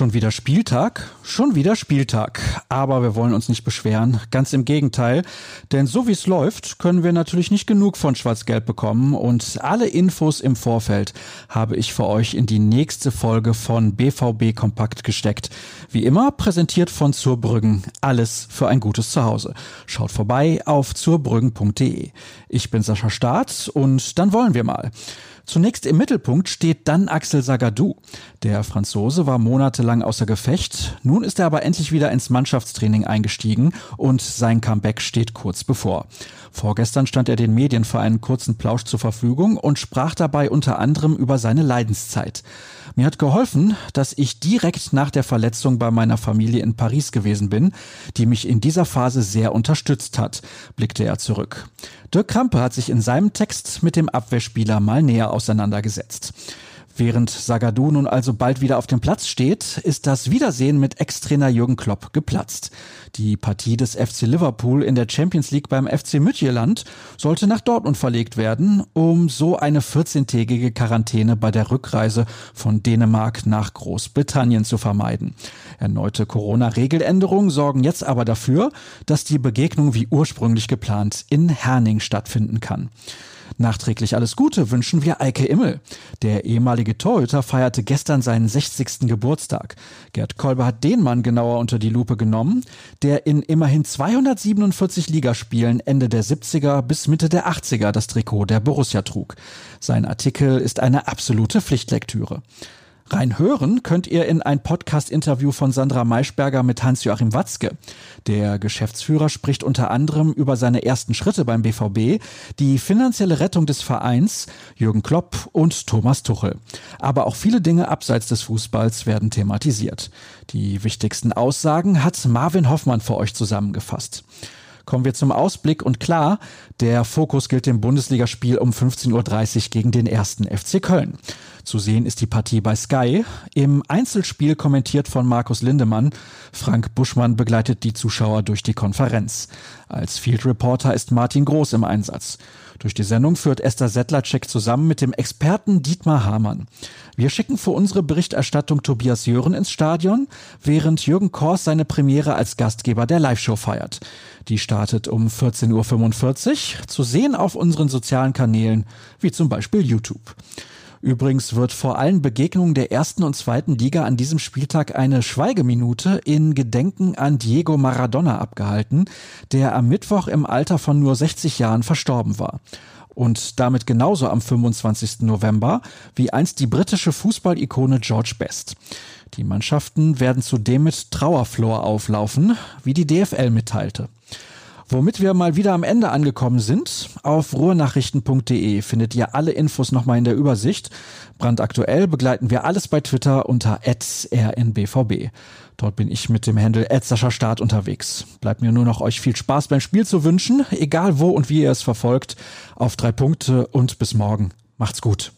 Schon wieder Spieltag? Schon wieder Spieltag. Aber wir wollen uns nicht beschweren. Ganz im Gegenteil. Denn so wie es läuft, können wir natürlich nicht genug von Schwarz-Gelb bekommen. Und alle Infos im Vorfeld habe ich für euch in die nächste Folge von BVB Kompakt gesteckt. Wie immer präsentiert von Zurbrüggen. Alles für ein gutes Zuhause. Schaut vorbei auf zurbrüggen.de. Ich bin Sascha Staat und dann wollen wir mal. Zunächst im Mittelpunkt steht dann Axel Sagadou. Der Franzose war monatelang außer Gefecht. Nun ist er aber endlich wieder ins Mannschaftstraining eingestiegen und sein Comeback steht kurz bevor. Vorgestern stand er den Medien für einen kurzen Plausch zur Verfügung und sprach dabei unter anderem über seine Leidenszeit. Mir hat geholfen, dass ich direkt nach der Verletzung bei meiner Familie in Paris gewesen bin, die mich in dieser Phase sehr unterstützt hat, blickte er zurück. Dirk Krampe hat sich in seinem Text mit dem Abwehrspieler mal näher auseinandergesetzt. Während Sagadu nun also bald wieder auf dem Platz steht, ist das Wiedersehen mit Ex-Trainer Jürgen Klopp geplatzt. Die Partie des FC Liverpool in der Champions League beim FC Mütjeland sollte nach Dortmund verlegt werden, um so eine 14-tägige Quarantäne bei der Rückreise von Dänemark nach Großbritannien zu vermeiden. Erneute Corona-Regeländerungen sorgen jetzt aber dafür, dass die Begegnung wie ursprünglich geplant in Herning stattfinden kann. Nachträglich alles Gute wünschen wir Eike Immel. Der ehemalige Torhüter feierte gestern seinen 60. Geburtstag. Gerd Kolber hat den Mann genauer unter die Lupe genommen, der in immerhin 247 Ligaspielen Ende der 70er bis Mitte der 80er das Trikot der Borussia trug. Sein Artikel ist eine absolute Pflichtlektüre. Rein hören könnt ihr in ein Podcast-Interview von Sandra Maischberger mit Hans-Joachim Watzke. Der Geschäftsführer spricht unter anderem über seine ersten Schritte beim BVB, die finanzielle Rettung des Vereins, Jürgen Klopp und Thomas Tuchel. Aber auch viele Dinge abseits des Fußballs werden thematisiert. Die wichtigsten Aussagen hat Marvin Hoffmann für euch zusammengefasst. Kommen wir zum Ausblick und klar, der Fokus gilt dem Bundesligaspiel um 15.30 Uhr gegen den ersten FC Köln. Zu sehen ist die Partie bei Sky. Im Einzelspiel kommentiert von Markus Lindemann. Frank Buschmann begleitet die Zuschauer durch die Konferenz. Als Field Reporter ist Martin Groß im Einsatz. Durch die Sendung führt Esther Settlercheck zusammen mit dem Experten Dietmar Hamann. Wir schicken für unsere Berichterstattung Tobias Jören ins Stadion, während Jürgen Kors seine Premiere als Gastgeber der Live-Show feiert. Die startet um 14.45 Uhr, zu sehen auf unseren sozialen Kanälen, wie zum Beispiel YouTube. Übrigens wird vor allen Begegnungen der ersten und zweiten Liga an diesem Spieltag eine Schweigeminute in Gedenken an Diego Maradona abgehalten, der am Mittwoch im Alter von nur 60 Jahren verstorben war und damit genauso am 25. November wie einst die britische Fußballikone George Best. Die Mannschaften werden zudem mit Trauerflor auflaufen, wie die DFL mitteilte. Womit wir mal wieder am Ende angekommen sind, auf ruhrnachrichten.de findet ihr alle Infos nochmal in der Übersicht. Brandaktuell begleiten wir alles bei Twitter unter rnbvb. Dort bin ich mit dem Handle Start unterwegs. Bleibt mir nur noch euch viel Spaß beim Spiel zu wünschen, egal wo und wie ihr es verfolgt. Auf drei Punkte und bis morgen. Macht's gut.